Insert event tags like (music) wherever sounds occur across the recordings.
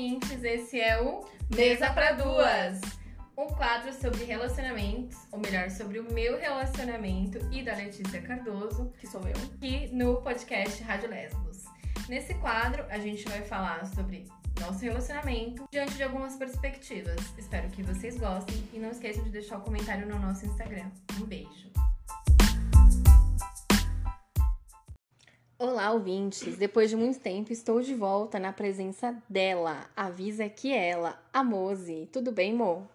ouvintes, esse é o Mesa para Duas, um quadro sobre relacionamentos, ou melhor, sobre o meu relacionamento e da Letícia Cardoso, que sou eu, aqui no podcast Rádio Lesbos. Nesse quadro, a gente vai falar sobre nosso relacionamento diante de algumas perspectivas. Espero que vocês gostem e não esqueçam de deixar o um comentário no nosso Instagram. Um beijo! Olá, ouvintes! Depois de muito tempo, estou de volta na presença dela. Avisa que ela, a Mose. Tudo bem, Mo?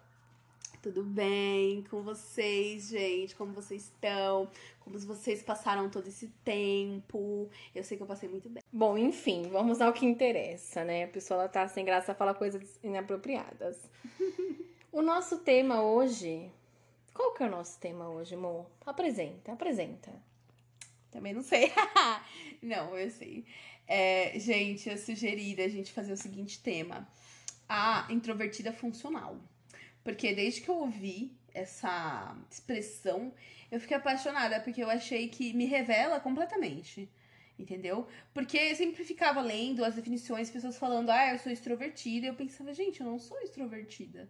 Tudo bem com vocês, gente? Como vocês estão? Como vocês passaram todo esse tempo? Eu sei que eu passei muito bem. Bom, enfim, vamos ao que interessa, né? A pessoa ela tá sem graça a falar coisas inapropriadas. (laughs) o nosso tema hoje. Qual que é o nosso tema hoje, Mo? Apresenta, apresenta. Também não sei. (laughs) não, eu sei. É, gente, eu sugeri a gente fazer o seguinte tema: a introvertida funcional. Porque desde que eu ouvi essa expressão, eu fiquei apaixonada, porque eu achei que me revela completamente. Entendeu? Porque eu sempre ficava lendo as definições, pessoas falando, ah, eu sou extrovertida. E eu pensava, gente, eu não sou extrovertida.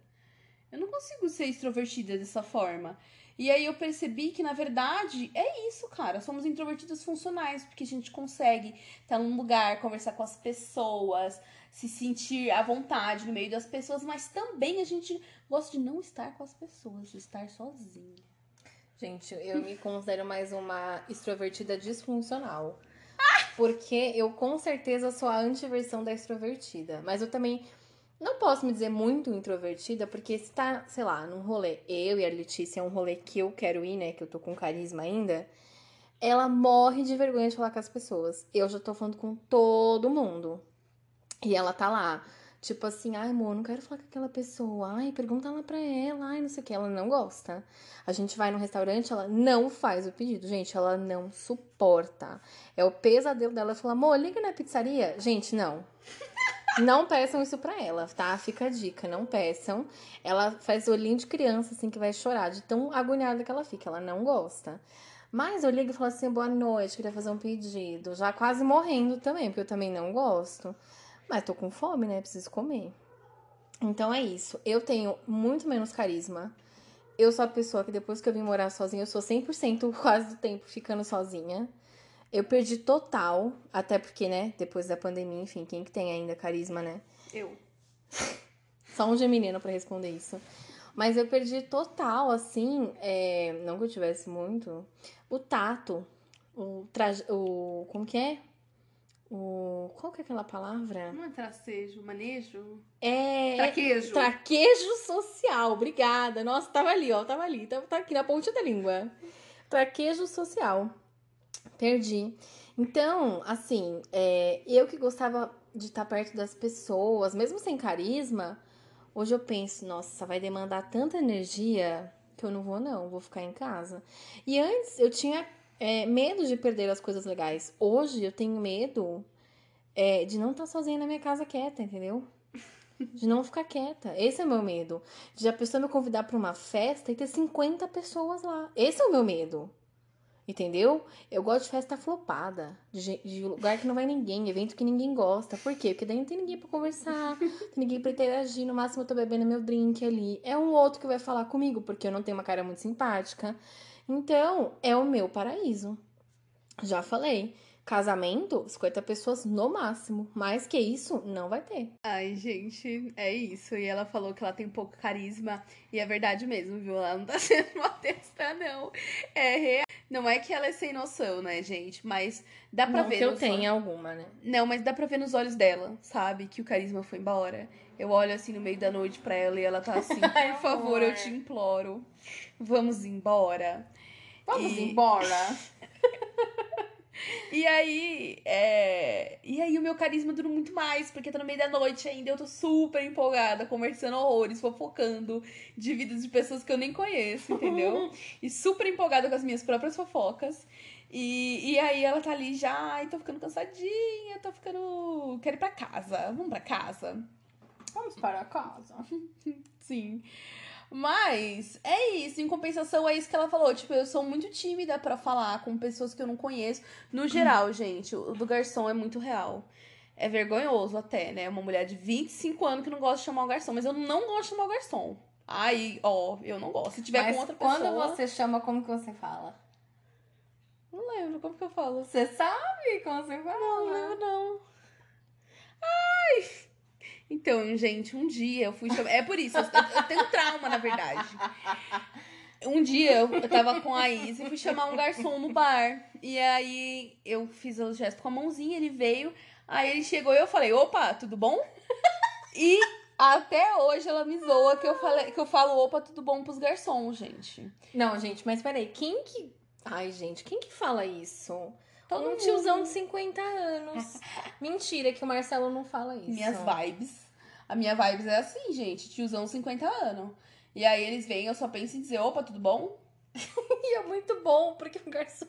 Eu não consigo ser extrovertida dessa forma. E aí eu percebi que, na verdade, é isso, cara. Somos introvertidas funcionais, porque a gente consegue estar num lugar, conversar com as pessoas, se sentir à vontade no meio das pessoas, mas também a gente gosta de não estar com as pessoas, de estar sozinha. Gente, eu me considero mais uma extrovertida disfuncional. Porque eu com certeza sou a antiversão da extrovertida. Mas eu também não posso me dizer muito introvertida, porque se tá, sei lá, num rolê, eu e a Letícia, é um rolê que eu quero ir, né? Que eu tô com carisma ainda. Ela morre de vergonha de falar com as pessoas. Eu já tô falando com todo mundo. E ela tá lá, tipo assim, ai, amor, não quero falar com aquela pessoa. Ai, pergunta lá pra ela, ai, não sei o que. Ela não gosta. A gente vai no restaurante, ela não faz o pedido. Gente, ela não suporta. É o pesadelo dela. Ela fala, amor, liga na pizzaria. Gente, não. Não peçam isso pra ela, tá? Fica a dica, não peçam. Ela faz olhinho de criança, assim, que vai chorar, de tão agoniada que ela fica. Ela não gosta. Mas eu ligo e falo assim, boa noite, queria fazer um pedido. Já quase morrendo também, porque eu também não gosto. Mas tô com fome, né? Preciso comer. Então é isso. Eu tenho muito menos carisma. Eu sou a pessoa que depois que eu vim morar sozinha, eu sou 100% (laughs) quase do tempo ficando sozinha. Eu perdi total, até porque, né, depois da pandemia, enfim, quem que tem ainda carisma, né? Eu. (laughs) Só um geminino para responder isso. Mas eu perdi total, assim, é, não que eu tivesse muito, o tato, o traje, o como que é? O qual que é aquela palavra? Não é tracejo, manejo? É traquejo. Traquejo social. Obrigada. Nossa, tava ali, ó, tava ali, tava, tá aqui na ponta da língua. Traquejo social. Perdi. Então, assim, é, eu que gostava de estar perto das pessoas, mesmo sem carisma, hoje eu penso, nossa, vai demandar tanta energia que eu não vou, não, vou ficar em casa. E antes eu tinha é, medo de perder as coisas legais. Hoje eu tenho medo é, de não estar sozinha na minha casa quieta, entendeu? De não ficar quieta. Esse é o meu medo. De a pessoa me convidar para uma festa e ter 50 pessoas lá. Esse é o meu medo. Entendeu? Eu gosto de festa flopada, de, de, lugar que não vai ninguém, evento que ninguém gosta. Por quê? Porque daí não tem ninguém pra conversar, (laughs) tem ninguém pra interagir. No máximo eu tô bebendo meu drink ali. É um outro que vai falar comigo, porque eu não tenho uma cara muito simpática. Então, é o meu paraíso. Já falei. Casamento, 50 pessoas no máximo. Mais que isso, não vai ter. Ai, gente, é isso. E ela falou que ela tem pouco carisma. E é verdade mesmo, viu? Ela não tá (laughs) sendo uma testa, não. É real. Não é que ela é sem noção, né, gente? Mas dá pra não ver. Que eu tenha alguma, né? Não, mas dá pra ver nos olhos dela, sabe? Que o carisma foi embora. Eu olho assim no meio da noite pra ela e ela tá assim, (laughs) por favor, eu te imploro. Vamos embora. Vamos e... embora. (laughs) E aí, é... e aí o meu carisma dura muito mais, porque tá no meio da noite ainda, eu tô super empolgada, conversando horrores, fofocando de vidas de pessoas que eu nem conheço, entendeu? (laughs) e super empolgada com as minhas próprias fofocas. E, e aí ela tá ali já, ai, tô ficando cansadinha, tô ficando. Quero ir pra casa. Vamos pra casa. Vamos para casa. (laughs) Sim. Mas é isso, em compensação é isso que ela falou. Tipo, eu sou muito tímida para falar com pessoas que eu não conheço. No geral, gente, o do garçom é muito real. é vergonhoso até, né? Uma mulher de 25 anos que não gosta de chamar o garçom. Mas eu não gosto de chamar o garçom. Aí, ó, eu não gosto. Se tiver Mas com outra pessoa. quando você chama, como que você fala? Não lembro como que eu falo. Você sabe como você fala? Não lembro, não. Ai! Então, gente, um dia eu fui chamar. É por isso, eu, tenho trauma, na verdade. Um dia eu, eu tava com a Isa e fui chamar um garçom no bar. E aí eu fiz o gesto com a mãozinha, ele veio. Aí ele chegou e eu falei, opa, tudo bom? E até hoje ela me zoa que eu, falei, que eu falo, opa, tudo bom pros garçons, gente. Não, gente, mas peraí, quem que. Ai, gente, quem que fala isso? Todo um tiozão de 50 anos. (laughs) Mentira que o Marcelo não fala isso. Minhas vibes. A minha vibes é assim, gente, tiozão 50 anos. E aí eles vêm, eu só penso em dizer, opa, tudo bom? (laughs) E é muito bom, porque o garçom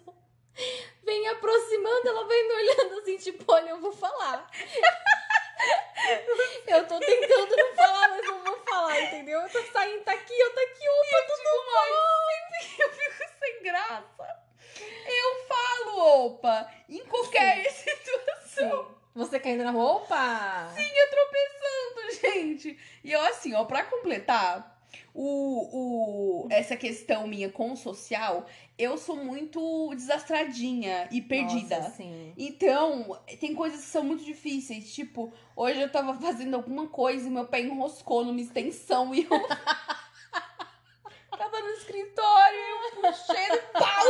vem aproximando, ela vai me olhando assim, tipo, olha, eu vou falar. (laughs) eu tô tentando não falar, mas eu vou falar, entendeu? Eu tô saindo, tá aqui, eu tô aqui, opa, tudo bom? Eu fico sem graça, eu falo, opa, em qualquer situação. Sim. Você caindo na roupa? Sim, eu tropeçando, (laughs) gente. E eu, assim, ó, pra completar, o, o, essa questão minha com o social, eu sou muito desastradinha e perdida. Nossa, sim. Então, tem coisas que são muito difíceis. Tipo, hoje eu tava fazendo alguma coisa e meu pé enroscou numa extensão e eu. (laughs) tava no escritório e eu puxei no pau.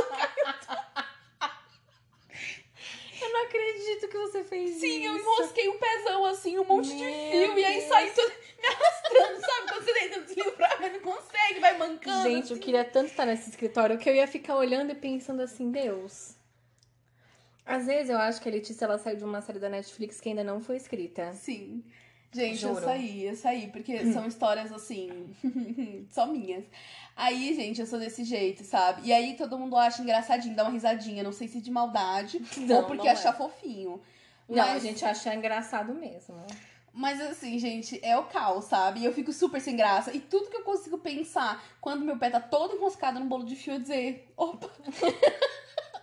Eu não acredito que você fez isso. Sim, eu enrosquei um pezão assim, um monte de Meu fio. E aí Deus. saí tudo (laughs) me arrastando, sabe? Quando você tenta deslivrar, mas não consegue, vai mancando. Gente, eu assim. queria tanto estar nesse escritório que eu ia ficar olhando e pensando assim, Deus. Às vezes eu acho que a Letícia ela saiu de uma série da Netflix que ainda não foi escrita. Sim. Gente, eu Juro. saí, eu saí, porque são histórias assim, (laughs) só minhas. Aí, gente, eu sou desse jeito, sabe? E aí todo mundo acha engraçadinho, dá uma risadinha, não sei se de maldade (laughs) Não, ou porque não é. achar fofinho. Não, a Mas- gente acha engraçado mesmo. Mas assim, gente, é o caos, sabe? E eu fico super sem graça. E tudo que eu consigo pensar quando meu pé tá todo enroscado no bolo de fio é dizer: opa,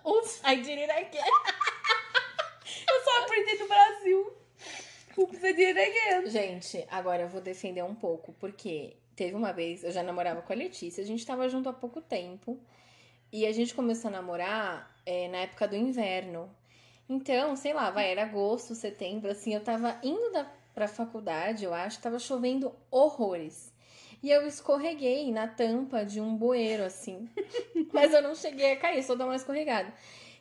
Oops, I did it again. eu só aprendi no Brasil. Did again. Gente, agora eu vou defender um pouco, porque teve uma vez, eu já namorava com a Letícia, a gente tava junto há pouco tempo. E a gente começou a namorar é, na época do inverno. Então, sei lá, vai, era agosto, setembro, assim, eu tava indo da, pra faculdade, eu acho, tava chovendo horrores. E eu escorreguei na tampa de um bueiro, assim. (laughs) Mas eu não cheguei a cair, só dar uma escorregada.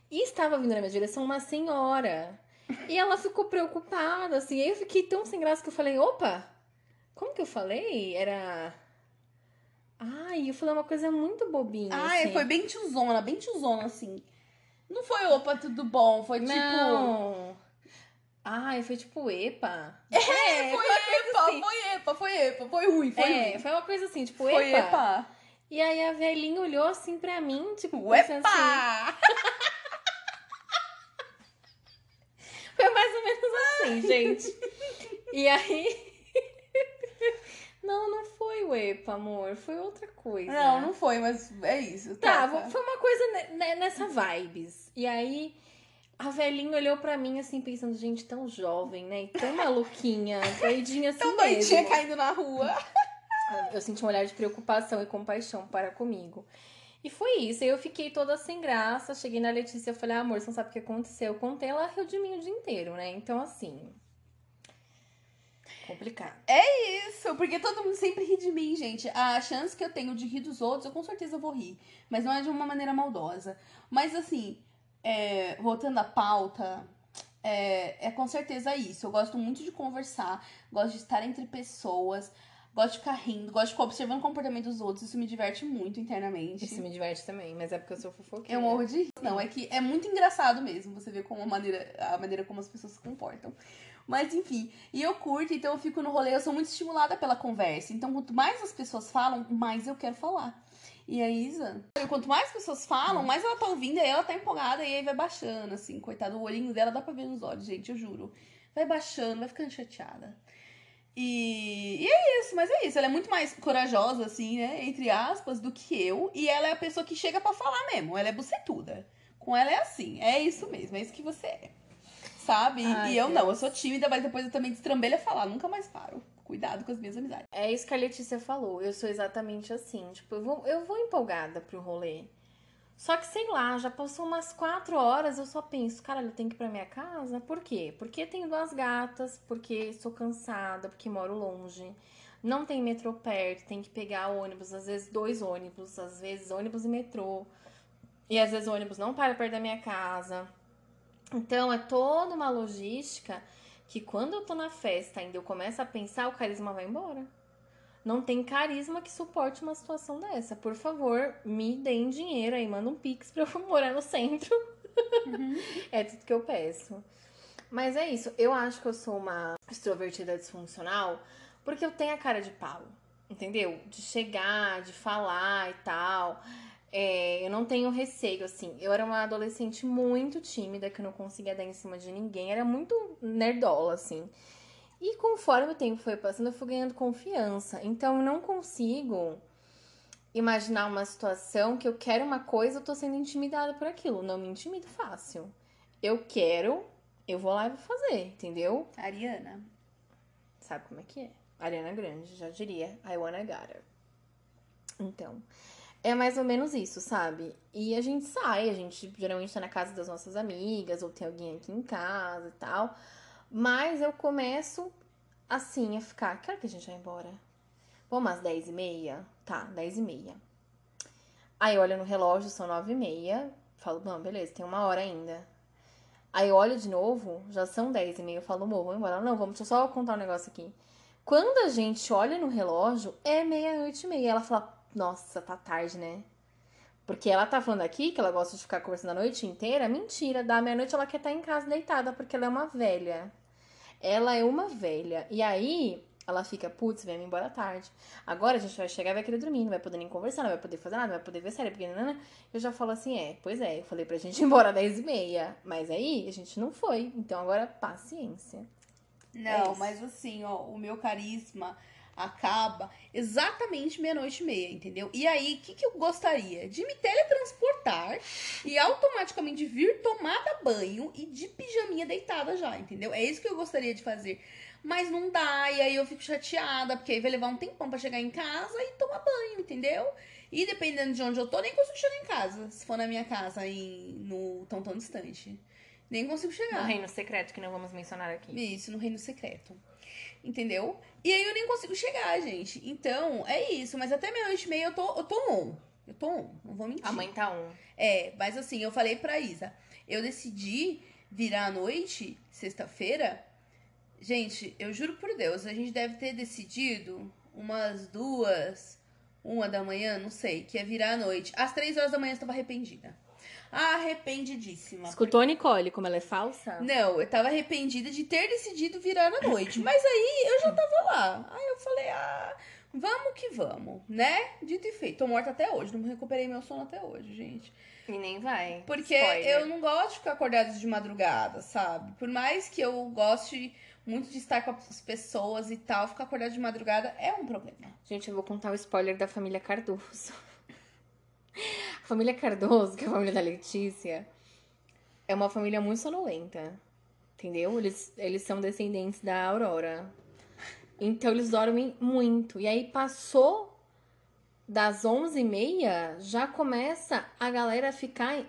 E estava vindo na minha direção uma senhora. E ela ficou preocupada, assim. Aí eu fiquei tão sem graça que eu falei, opa, como que eu falei? Era. Ai, eu falei uma coisa muito bobinha. Ah, assim. foi bem tiozona, bem tiozona, assim. Não foi opa, tudo bom, foi tipo. Não. Ai, foi tipo epa. É, É, foi epa, assim. foi epa, foi epa, foi ruim, foi é, ruim. foi uma coisa assim, tipo, Foi epa. epa. E aí a velhinha olhou assim pra mim, tipo, pensando assim. (laughs) Foi mais ou menos assim, gente. E aí. Não, não foi o EPA, amor. Foi outra coisa. Não, não foi, mas é isso. Tá, toca. foi uma coisa ne- ne- nessa vibes. E aí. A velhinha olhou pra mim assim, pensando, gente, tão jovem, né? E tão maluquinha, (laughs) doidinha assim Tão doidinha mesmo. caindo na rua. Eu senti um olhar de preocupação e compaixão para comigo. E foi isso. Eu fiquei toda sem graça. Cheguei na Letícia e falei, ah, amor, você não sabe o que aconteceu. Eu contei, ela riu de mim o dia inteiro, né? Então, assim. Complicado. Isso, porque todo mundo sempre ri de mim, gente. A chance que eu tenho de rir dos outros, eu com certeza vou rir. Mas não é de uma maneira maldosa. Mas assim, é, voltando à pauta, é, é com certeza isso. Eu gosto muito de conversar, gosto de estar entre pessoas, gosto de ficar rindo, gosto de ficar observando o comportamento dos outros. Isso me diverte muito internamente. Isso me diverte também, mas é porque eu sou fofoqueira. Eu morro de rir. Não, é que é muito engraçado mesmo você ver como a maneira, a maneira como as pessoas se comportam. Mas enfim, e eu curto, então eu fico no rolê, eu sou muito estimulada pela conversa. Então, quanto mais as pessoas falam, mais eu quero falar. E a Isa, quanto mais pessoas falam, mais ela tá ouvindo, aí ela tá empolgada e aí vai baixando, assim, coitado, o olhinho dela dá pra ver nos olhos, gente, eu juro. Vai baixando, vai ficando chateada. E, e é isso, mas é isso. Ela é muito mais corajosa, assim, né? Entre aspas, do que eu. E ela é a pessoa que chega pra falar mesmo. Ela é bucetuda. Com ela é assim. É isso mesmo. É isso que você é. sabe? Ai, e eu não, eu Deus. sou tímida, mas depois eu também destrambelho a falar, nunca mais paro. Cuidado com as minhas amizades. É isso que a Letícia falou. Eu sou exatamente assim. Tipo, eu vou, eu vou empolgada pro rolê. Só que, sei lá, já passou umas quatro horas, eu só penso, caralho, eu tenho que ir pra minha casa? Por quê? Porque tenho duas gatas, porque sou cansada, porque moro longe. Não tem metrô perto, tem que pegar ônibus, às vezes dois ônibus, às vezes ônibus e metrô. E às vezes o ônibus não para perto da minha casa. Então é toda uma logística que quando eu tô na festa ainda eu começo a pensar, o carisma vai embora. Não tem carisma que suporte uma situação dessa. Por favor, me deem dinheiro aí, manda um pix pra eu (laughs) morar no centro. é tudo que eu peço. Mas é isso. Eu acho que eu sou uma extrovertida disfuncional porque eu tenho a cara de pau. Entendeu? De chegar, de falar e tal. É, eu não tenho receio, assim. Eu era uma adolescente muito tímida, que não conseguia dar em cima de ninguém. Era muito nerdola, assim. E conforme o tempo foi passando, eu fui ganhando confiança. Então, eu não consigo imaginar uma situação que eu quero uma coisa, eu tô sendo intimidada por aquilo. Não me intimido fácil. Eu quero, eu vou lá e vou fazer, entendeu? Ariana. Sabe como é que é? Ariana Grande, já diria. I wanna gotta. Então, é mais ou menos isso, sabe? E a gente sai, a gente geralmente tá na casa das nossas amigas, ou tem alguém aqui em casa e tal. Mas eu começo, assim, a ficar. Hora que a gente vai embora? Vamos às 10 e meia? Tá, 10 e meia. Aí olho no relógio, são 9 e meia. Falo, não, beleza, tem uma hora ainda. Aí olho de novo, já são 10 e meia. Eu falo, amor, vamos embora. Não, vamos, deixa eu só contar um negócio aqui. Quando a gente olha no relógio, é meia-noite e meia. Ela fala, nossa, tá tarde, né? Porque ela tá falando aqui que ela gosta de ficar conversando a noite inteira. Mentira, da meia-noite ela quer estar em casa deitada, porque ela é uma velha. Ela é uma velha. E aí, ela fica, putz, vem embora tarde. Agora a gente vai chegar e vai querer dormir, não vai poder nem conversar, não vai poder fazer nada, não vai poder ver série, porque nanana. eu já falo assim, é, pois é, eu falei pra gente ir embora às 10 e meia. Mas aí a gente não foi. Então agora, paciência. É Não, isso. mas assim, ó, o meu carisma acaba exatamente meia-noite e meia, entendeu? E aí, o que, que eu gostaria? De me teletransportar e automaticamente vir tomada banho e de pijaminha deitada já, entendeu? É isso que eu gostaria de fazer. Mas não dá, e aí eu fico chateada, porque aí vai levar um tempão pra chegar em casa e tomar banho, entendeu? E dependendo de onde eu tô, nem consigo chegar em casa. Se for na minha casa em, no tão tão distante. Nem consigo chegar. No reino secreto, que não vamos mencionar aqui. Isso, no reino secreto. Entendeu? E aí eu nem consigo chegar, gente. Então, é isso. Mas até meia-noite e meia eu tô, eu tô on. Eu tô on, não vou mentir. A mãe tá um. É, mas assim, eu falei pra Isa. Eu decidi virar à noite, sexta-feira. Gente, eu juro por Deus, a gente deve ter decidido umas duas, uma da manhã, não sei, que é virar à noite. Às três horas da manhã eu estava arrependida. Arrependidíssima. Escutou a Nicole, como ela é falsa? Não, eu tava arrependida de ter decidido virar à noite. Mas aí eu já tava lá. Aí eu falei, ah, vamos que vamos, né? Dito e feito. Tô morta até hoje. Não recuperei meu sono até hoje, gente. E nem vai. Porque Spoiler. eu não gosto de ficar acordada de madrugada, sabe? Por mais que eu goste muito de estar com as pessoas e tal, ficar acordada de madrugada é um problema. Gente, eu vou contar o spoiler da família Cardoso. A família Cardoso, que é a família da Letícia, é uma família muito sonolenta. Entendeu? Eles, eles são descendentes da Aurora. Então eles dormem muito. E aí passou das 11h30, já começa a galera ficar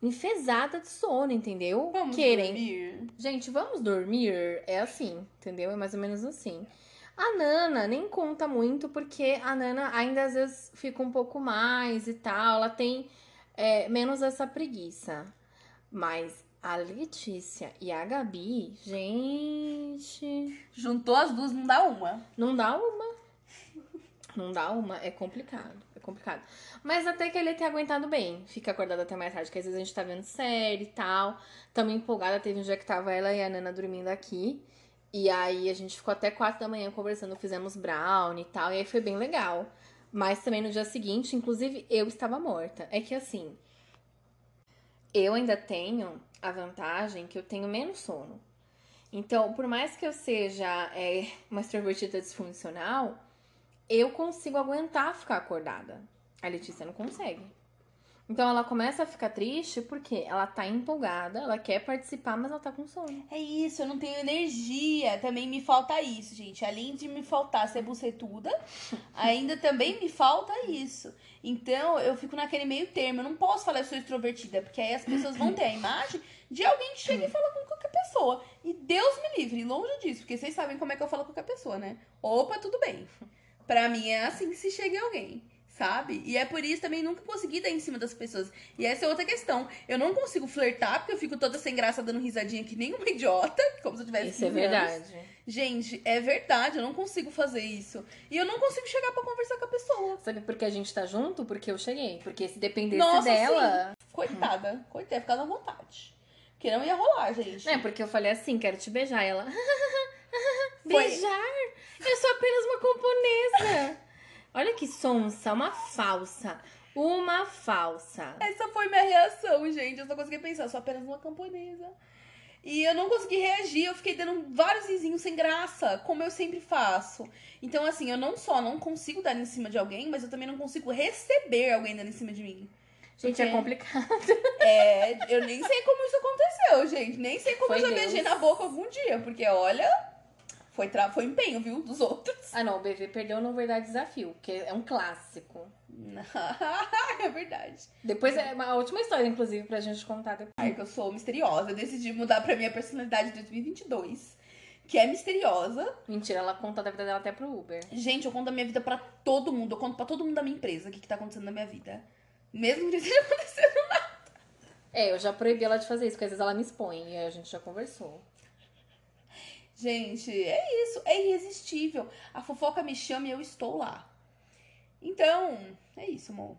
enfesada de sono, entendeu? Vamos Querem dormir? Gente, vamos dormir? É assim, entendeu? É mais ou menos assim. A Nana nem conta muito, porque a Nana ainda às vezes fica um pouco mais e tal. Ela tem é, menos essa preguiça. Mas a Letícia e a Gabi, gente. Juntou as duas, não dá uma. Não dá uma. Não dá uma, é complicado. É complicado. Mas até que ele tem aguentado bem. Fica acordado até mais tarde, que às vezes a gente tá vendo série e tal. Tamo empolgada. Teve um dia que tava ela e a Nana dormindo aqui. E aí a gente ficou até quatro da manhã conversando, fizemos brownie e tal. E aí foi bem legal. Mas também no dia seguinte, inclusive, eu estava morta. É que assim, eu ainda tenho a vantagem que eu tenho menos sono. Então, por mais que eu seja é, uma extrovertida disfuncional, eu consigo aguentar ficar acordada. A Letícia não consegue. Então ela começa a ficar triste porque ela tá empolgada, ela quer participar, mas ela tá com sono. É isso, eu não tenho energia. Também me falta isso, gente. Além de me faltar ser bucetuda, (laughs) ainda também me falta isso. Então eu fico naquele meio termo. Eu não posso falar que eu sou extrovertida, porque aí as pessoas vão ter a imagem de alguém que chega e fala com qualquer pessoa. E Deus me livre, longe disso, porque vocês sabem como é que eu falo com qualquer pessoa, né? Opa, tudo bem. Pra mim é assim que se chega alguém sabe? E é por isso também nunca consegui dar em cima das pessoas. E essa é outra questão. Eu não consigo flertar porque eu fico toda sem graça dando risadinha que nem uma (laughs) idiota, como se eu tivesse Isso é 15 anos. verdade. Gente, é verdade, eu não consigo fazer isso. E eu não consigo chegar pra conversar com a pessoa. Sabe por que a gente tá junto? Porque eu cheguei. Porque se dependesse Nossa, dela. Coitada, coitada, ficar na vontade. Porque não ia rolar, gente. É, porque eu falei assim, quero te beijar. E ela. (laughs) Foi- Beijar? Eu sou apenas uma camponesa. Olha que sonsa, uma falsa. Uma falsa. Essa foi minha reação, gente. Eu só consegui pensar, eu sou apenas uma camponesa. E eu não consegui reagir, eu fiquei dando vários vizinhos sem graça, como eu sempre faço. Então, assim, eu não só não consigo dar em cima de alguém, mas eu também não consigo receber alguém dando em cima de mim. Gente, é Porque- complicado. É, eu nem sei como isso aconteceu, gente. Nem sei como Foi eu já Deus. beijei na boca algum dia, porque olha, foi, tra... foi empenho, viu, dos outros. Ah, não, o BV perdeu no Verdade Desafio, que é um clássico. (laughs) é verdade. Depois é uma última história, inclusive, pra gente contar depois. Ai, que eu sou misteriosa. Eu decidi mudar pra minha personalidade de 2022, que é misteriosa. Mentira, ela conta da vida dela até pro Uber. Gente, eu conto a minha vida pra todo mundo. Eu conto pra todo mundo da minha empresa o que, que tá acontecendo na minha vida. Mesmo que não esteja (laughs) acontecendo nada. É, eu já proibi ela de fazer isso, porque às vezes ela me expõe, e a gente já conversou. Gente, é isso. É irresistível. A fofoca me chama e eu estou lá. Então, é isso, amor.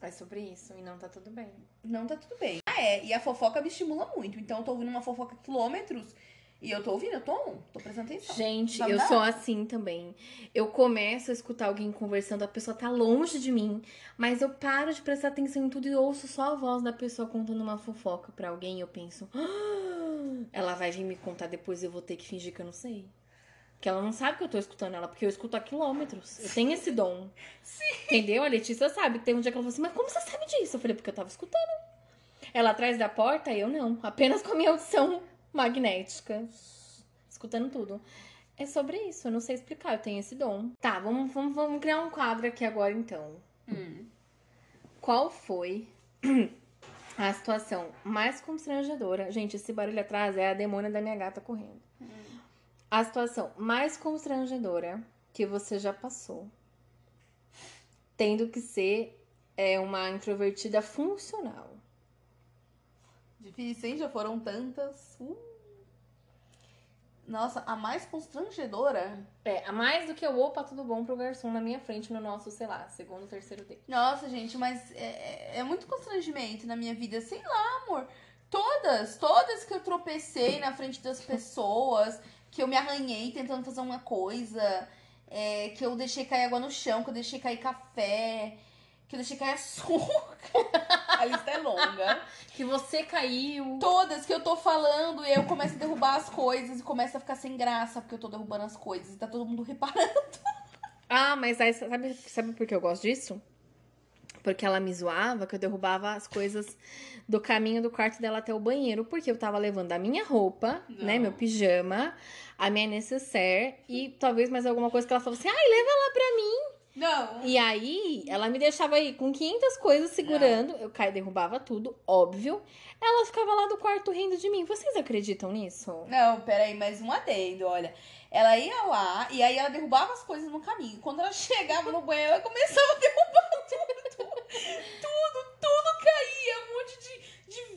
É sobre isso, e não tá tudo bem. Não tá tudo bem. Ah, é. E a fofoca me estimula muito. Então, eu tô ouvindo uma fofoca a quilômetros. E eu tô ouvindo, eu tô on, tô prestando atenção. Gente, eu sou assim também. Eu começo a escutar alguém conversando, a pessoa tá longe de mim, mas eu paro de prestar atenção em tudo e ouço só a voz da pessoa contando uma fofoca pra alguém e eu penso, "Ah, ela vai vir me contar depois e eu vou ter que fingir que eu não sei. Porque ela não sabe que eu tô escutando ela, porque eu escuto a quilômetros. Eu tenho esse dom. (laughs) Entendeu? A Letícia sabe. Tem um dia que ela falou assim, mas como você sabe disso? Eu falei, porque eu tava escutando. Ela atrás da porta, eu não. Apenas com a minha audição magnética. Escutando tudo. É sobre isso, eu não sei explicar, eu tenho esse dom. Tá, vamos, vamos, vamos criar um quadro aqui agora então. Hum. Qual foi (clears throat) a situação mais constrangedora? Gente, esse barulho atrás é a demônia da minha gata correndo. A situação mais constrangedora que você já passou, tendo que ser é, uma introvertida funcional. Difícil, hein? Já foram tantas. Uh. Nossa, a mais constrangedora. É, a mais do que o opa, tudo bom pro garçom na minha frente no nosso, sei lá, segundo, terceiro date. Nossa, gente, mas é, é- é muito constrangimento na minha vida. Sei lá, amor. Todas, todas que eu tropecei na frente das pessoas, que eu me arranhei tentando fazer uma coisa, é, que eu deixei cair água no chão, que eu deixei cair café, que eu deixei cair açúcar. A lista é longa. Que você caiu. Todas que eu tô falando e eu começo a derrubar as coisas e começo a ficar sem graça porque eu tô derrubando as coisas e tá todo mundo reparando. Ah, mas aí, sabe, sabe por que eu gosto disso? Porque ela me zoava que eu derrubava as coisas do caminho do quarto dela até o banheiro. Porque eu tava levando a minha roupa, Não. né? Meu pijama, a minha necessaire e talvez mais alguma coisa que ela falou assim: ai, leva lá pra mim. Não. E aí, ela me deixava aí com 500 coisas segurando. Eu caí, derrubava tudo, óbvio. Ela ficava lá do quarto rindo de mim. Vocês acreditam nisso? Não, peraí, mais um adendo, olha. Ela ia lá e aí ela derrubava as coisas no caminho. Quando ela chegava no banheiro, ela começava a derrubar tudo. Tudo, tudo caía. Um monte de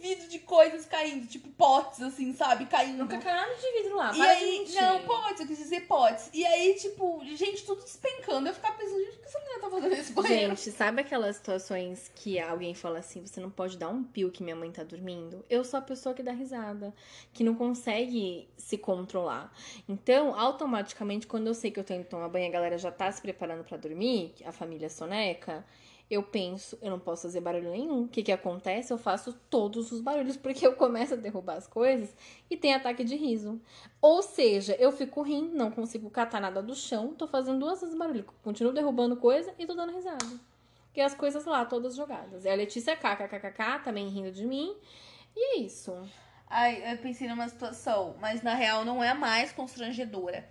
vidro, de coisas caindo. Tipo potes, assim, sabe? Caindo. Nunca caiu nada de vidro lá. E para aí, não, potes, eu quis dizer potes. E aí, tipo, gente, tudo despencando. Eu ficava pensando, gente, o que essa menina tá fazendo nesse banheiro? Gente, sabe aquelas situações que alguém fala assim, você não pode dar um pio que minha mãe tá dormindo? Eu sou a pessoa que dá risada, que não consegue se controlar. Então, automaticamente, quando eu sei que eu tô indo tomar banho, a galera já tá se preparando pra dormir, a família soneca, eu penso, eu não posso fazer barulho nenhum. O que que acontece? Eu faço todos os barulhos, porque eu começo a derrubar as coisas e tem ataque de riso. Ou seja, eu fico rindo, não consigo catar nada do chão, tô fazendo duas vezes barulho. Continuo derrubando coisa e tô dando risada. e as coisas lá todas jogadas. E a Letícia kkkk também rindo de mim. E é isso. Ai, eu pensei numa situação, mas na real não é mais constrangedora.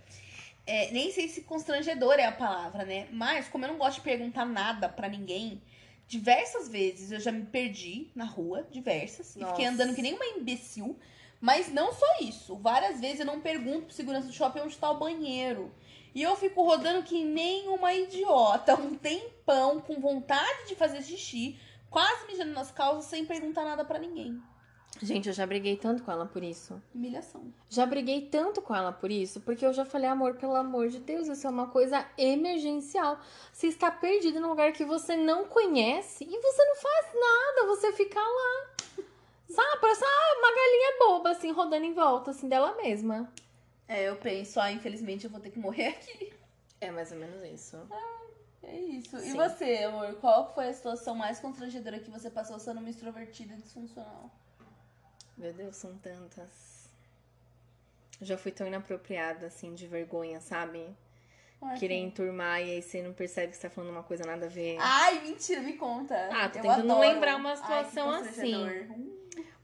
É, nem sei se constrangedora é a palavra, né? Mas como eu não gosto de perguntar nada pra ninguém, diversas vezes eu já me perdi na rua, diversas, e fiquei Nossa. andando que nem uma imbecil. Mas não só isso. Várias vezes eu não pergunto pro segurança do shopping onde tá o banheiro. E eu fico rodando que nem uma idiota, um tempão, com vontade de fazer xixi, quase mijando nas calças, sem perguntar nada pra ninguém. Gente, eu já briguei tanto com ela por isso. Humilhação. Já briguei tanto com ela por isso, porque eu já falei, amor, pelo amor de Deus, isso é uma coisa emergencial. Você está perdido num lugar que você não conhece e você não faz nada, você fica lá. Sabe? Parece ah, uma galinha boba, assim, rodando em volta, assim, dela mesma. É, eu penso, ah, infelizmente eu vou ter que morrer aqui. É mais ou menos isso. É isso. E Sim. você, amor? Qual foi a situação mais constrangedora que você passou sendo uma extrovertida e disfuncional? Meu Deus, são tantas. Já fui tão inapropriada, assim, de vergonha, sabe? Ai, Querer enturmar e aí você não percebe que você tá falando uma coisa nada a ver. Ai, mentira, me conta. Ah, tô Eu tentando adoro. lembrar uma Ai, situação constrangedor. Hum.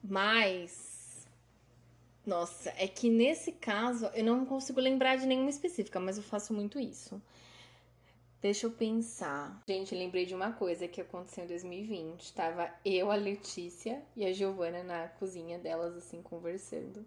Mas. Nossa, é que nesse caso eu não consigo lembrar de nenhuma específica, mas eu faço muito isso. Deixa eu pensar. Gente, lembrei de uma coisa que aconteceu em 2020. Tava eu, a Letícia e a Giovana na cozinha delas, assim, conversando.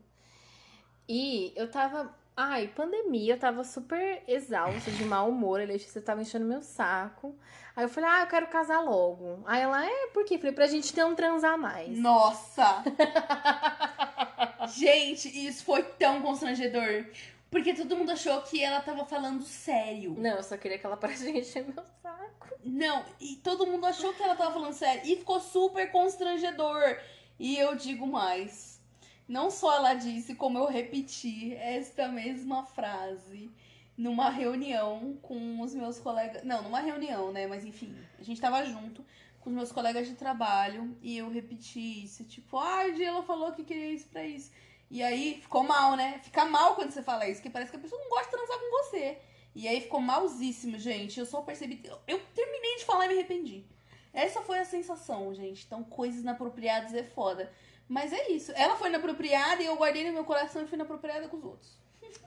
E eu tava. Ai, pandemia, eu tava super exausta, de mau humor. A Letícia tava enchendo meu saco. Aí eu falei, ah, eu quero casar logo. Aí ela, é, por quê? Falei, pra gente não transar mais. Nossa! (laughs) Gente, isso foi tão constrangedor. Porque todo mundo achou que ela tava falando sério. Não, eu só queria que ela parasse de encher meu saco. Não, e todo mundo achou que ela tava falando sério. E ficou super constrangedor. E eu digo mais. Não só ela disse, como eu repeti esta mesma frase numa reunião com os meus colegas. Não, numa reunião, né? Mas enfim, a gente tava junto com os meus colegas de trabalho e eu repeti isso. Tipo, ah, ela falou que queria isso pra isso. E aí ficou mal, né? Fica mal quando você fala isso, que parece que a pessoa não gosta de transar com você. E aí ficou malzíssimo, gente. Eu só percebi. Eu, eu terminei de falar e me arrependi. Essa foi a sensação, gente. Então, coisas inapropriadas é foda. Mas é isso. Ela foi inapropriada e eu guardei no meu coração e fui inapropriada com os outros.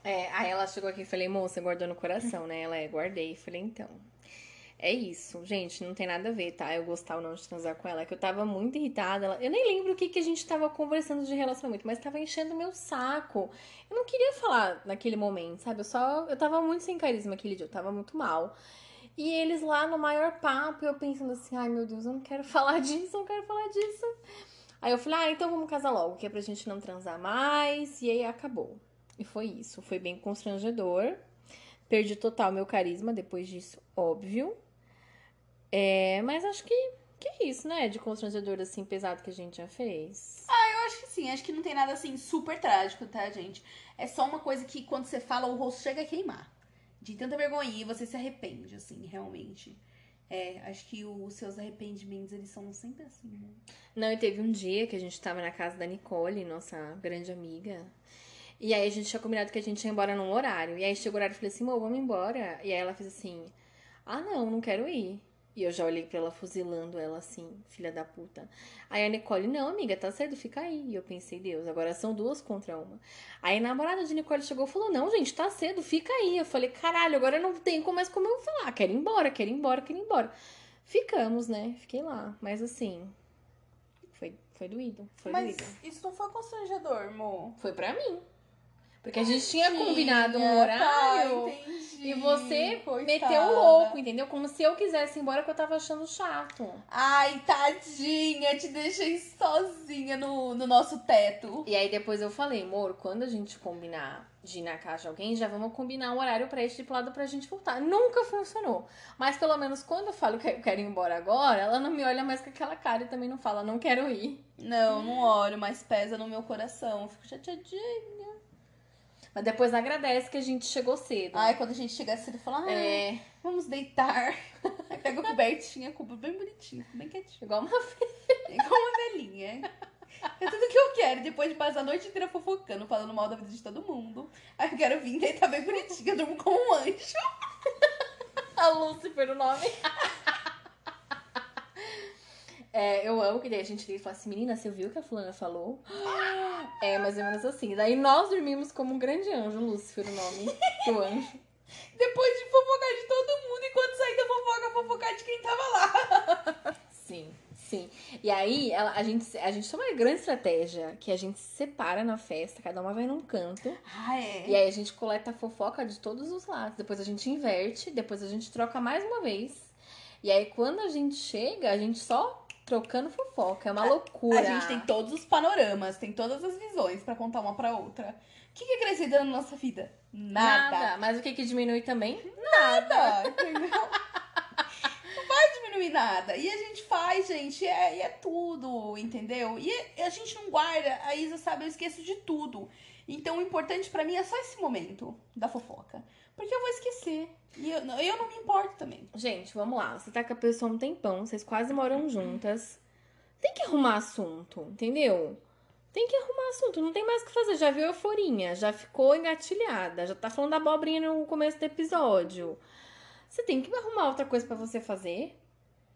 É, aí ela chegou aqui e falei, moça, guardou no coração, né? Ela é, guardei. Falei, então. É isso, gente, não tem nada a ver, tá? Eu gostar ou não de transar com ela. É que eu tava muito irritada. Ela... Eu nem lembro o que, que a gente tava conversando de relacionamento, mas tava enchendo meu saco. Eu não queria falar naquele momento, sabe? Eu só. Eu tava muito sem carisma aquele dia, eu tava muito mal. E eles lá no maior papo, eu pensando assim, ai meu Deus, eu não quero (laughs) falar disso, eu não quero falar disso. Aí eu falei, ah, então vamos casar logo, que é pra gente não transar mais. E aí acabou. E foi isso. Foi bem constrangedor. Perdi total meu carisma depois disso, óbvio. É, mas acho que, que é isso, né? De constrangedor assim, pesado que a gente já fez. Eu acho que sim, acho que não tem nada assim super trágico, tá, gente? É só uma coisa que quando você fala, o rosto chega a queimar. De tanta vergonha e você se arrepende, assim, realmente. É, acho que os seus arrependimentos, eles são sempre assim, né? Não, e teve um dia que a gente tava na casa da Nicole, nossa grande amiga. E aí a gente tinha combinado que a gente ia embora num horário. E aí chegou o horário e falei assim, amor, vamos embora. E aí ela fez assim, ah não, não quero ir. E eu já olhei pra ela fuzilando ela assim, filha da puta. Aí a Nicole, não, amiga, tá cedo, fica aí. E eu pensei, Deus, agora são duas contra uma. Aí a namorada de Nicole chegou e falou, não, gente, tá cedo, fica aí. Eu falei, caralho, agora não tem como mais como eu falar. Quero ir embora, quero ir embora, quero ir embora. Ficamos, né? Fiquei lá. Mas assim, foi, foi doído. Foi Mas doído. isso não foi constrangedor, amor. Foi pra mim. Porque a gente tinha combinado um horário. Tá, entendi. Você Coitada. meteu o louco, entendeu? Como se eu quisesse ir embora que eu tava achando chato. Ai, tadinha, te deixei sozinha no, no nosso teto. E aí depois eu falei, amor, quando a gente combinar de ir na casa de alguém, já vamos combinar um horário pré-estipulado pra gente voltar. Nunca funcionou. Mas pelo menos quando eu falo que eu quero ir embora agora, ela não me olha mais com aquela cara e também não fala, não quero ir. Não, não olho, mas pesa no meu coração. Eu fico chateadinha. Mas depois agradece que a gente chegou cedo. Ai, quando a gente chega cedo, fala, ai, É, vamos deitar. Aí (laughs) pega a cobertinha, cuba bem bonitinho, bem quietinho. igual uma Igual uma velhinha. É tudo que eu quero. Depois de passar a noite inteira fofocando, falando mal da vida de todo mundo. Aí eu quero vir deitar bem bonitinha. Eu durmo com um anjo. (laughs) a Lúcifer o nome. (laughs) É, eu amo que daí a gente liga e fala assim, menina, você viu o que a fulana falou? (gasps) É mais ou menos assim. Daí nós dormimos como um grande anjo, Lúcifer, o nome do (laughs) anjo. Depois de fofocar de todo mundo, e quando sair da fofoca, fofocar de quem tava lá. (laughs) Sim, sim. E aí, ela, a, gente, a gente toma uma grande estratégia, que a gente se separa na festa, cada uma vai num canto. Ah, é? E aí a gente coleta a fofoca de todos os lados. Depois a gente inverte, depois a gente troca mais uma vez. E aí quando a gente chega, a gente só trocando fofoca. É uma loucura. A gente tem todos os panoramas, tem todas as visões pra contar uma pra outra. O que, que acrescenta na nossa vida? Nada. Mas o que que diminui também? Nada, entendeu? Não vai diminuir nada. E a gente faz, gente, é, e é tudo, entendeu? E a gente não guarda, a Isa sabe, eu esqueço de tudo. Então o importante pra mim é só esse momento da fofoca. Porque eu vou esquecer. E eu, eu não me importo também. Gente, vamos lá. Você tá com a pessoa um tempão, vocês quase moram juntas. Tem que arrumar assunto, entendeu? Tem que arrumar assunto, não tem mais o que fazer. Já viu euforinha, já ficou engatilhada, já tá falando da abobrinha no começo do episódio. Você tem que arrumar outra coisa pra você fazer.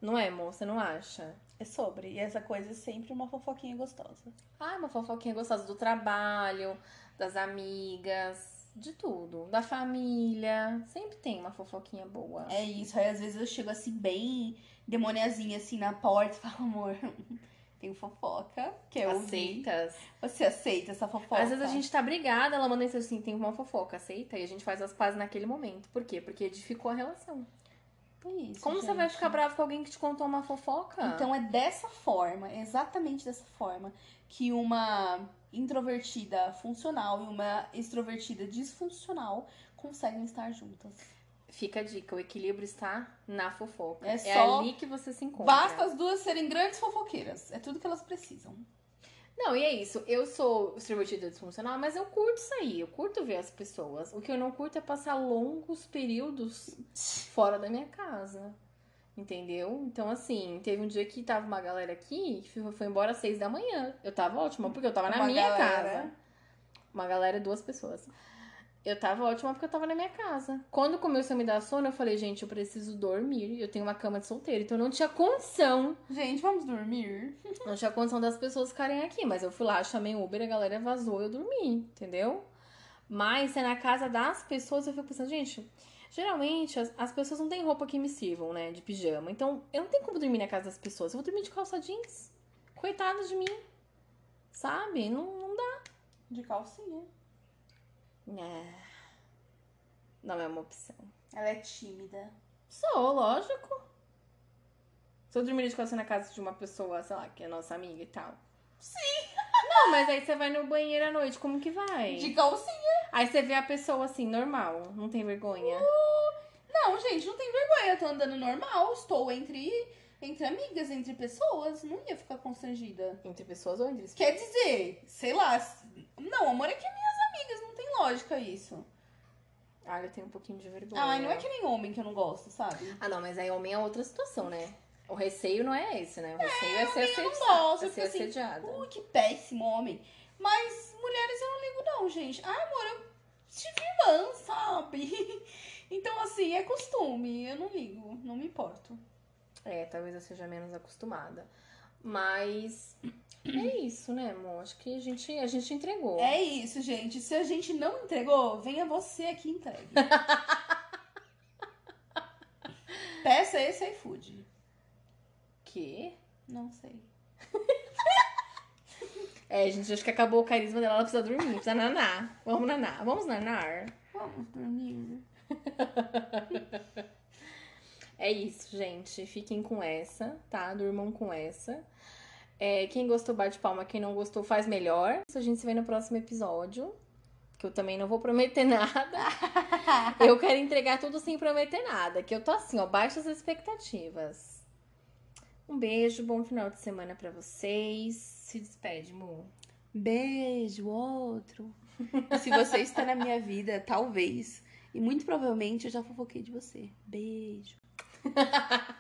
Não é, moça? Não acha? É sobre. E essa coisa é sempre uma fofoquinha gostosa. Ah, uma fofoquinha gostosa do trabalho, das amigas, de tudo. Da família. Sempre tem uma fofoquinha boa. É isso. Aí às vezes eu chego assim, bem demoniazinha, assim, na porta e falo, amor, (laughs) tem fofoca que eu ouvi. Aceitas? Você aceita essa fofoca? Às vezes a gente tá brigada, ela manda isso assim, tem uma fofoca, aceita? E a gente faz as pazes naquele momento. Por quê? Porque edificou a relação. É isso, Como você vai gente. ficar bravo com alguém que te contou uma fofoca? Então é dessa forma, exatamente dessa forma, que uma introvertida funcional e uma extrovertida disfuncional conseguem estar juntas. Fica a dica, o equilíbrio está na fofoca. É É, só- ali que você se encontra. Basta as duas serem grandes fofoqueiras. É tudo que elas precisam. Não, e é isso. Eu sou extrovertida disfuncional, mas eu curto sair, eu curto ver as pessoas. O que eu não curto é passar longos períodos fora da minha casa. Entendeu? Então, assim, teve um dia que tava uma galera aqui que foi- embora às seis da manhã. Eu tava ótima, porque eu tava na Uma minha galera. casa. Uma galera, duas pessoas. Eu tava ótima porque eu tava na minha casa. Quando começou a me dar sono, eu falei, gente, eu preciso dormir. Eu tenho uma cama de solteiro, então não tinha condição Gente, vamos dormir? (laughs) não tinha condição das pessoas ficarem aqui, mas eu fui lá, chamei o Uber, a galera vazou, eu dormi, entendeu? Mas se é na casa das pessoas, eu fico pensando, gente, geralmente as, as pessoas não têm roupa que me sirvam, né, de pijama. Então, eu não tenho como dormir na casa das pessoas. Eu vou dormir de calça jeans. Coitadas de mim. Sabe? Não, não dá. De calcinha. É. Não é uma opção. Ela é tímida. Sou, lógico. Se eu dormir de calça na casa de uma pessoa, sei lá, que é nossa amiga e tal. Sim. Não, mas aí você vai no banheiro à noite, como que vai? De calcinha. Aí você vê a pessoa assim, normal, não tem vergonha. Não, gente, não tem vergonha. Eu tô andando normal. Estou entre, entre amigas, entre pessoas. Não ia ficar constrangida. Entre pessoas ou entre Quer dizer, sei lá. Não, amor, é que é tem lógica isso. Ah, eu tenho um pouquinho de vergonha. Ai, não é que nem homem que eu não gosto, sabe? Ah, não, mas aí homem é outra situação, né? O receio não é esse, né? O receio é, ser homem eu não gosto, É ser assim, assediada. Ui, que péssimo homem. Mas mulheres eu não ligo, não, gente. Ai, amor, eu tive irmã, sabe? (laughs) Então, assim, é costume. Eu não ligo, não me importo. É, talvez eu seja menos acostumada. Mas é isso, né, amor? Acho que a gente, a gente entregou. É isso, gente. Se a gente não entregou, venha você aqui entregue. (laughs) Peça esse iFood. Que? Não sei. (laughs) É, gente, acho que acabou o carisma dela, ela precisa dormir, precisa nanar. Vamos nanar, vamos nanar. Vamos dormir. (laughs) É isso, gente. Fiquem com essa, tá? Durmam com essa. É, quem gostou, bate palma. Quem não gostou, faz melhor. Isso a gente se vê no próximo episódio. Que eu também não vou prometer (laughs) nada. Eu quero entregar tudo sem prometer nada. Que eu tô assim, ó, baixas expectativas. Um beijo, bom final de semana pra vocês. Se despede, Mu. Beijo, outro. Se você está na minha vida, talvez. E muito provavelmente eu já fofoquei de você. Beijo. (laughs)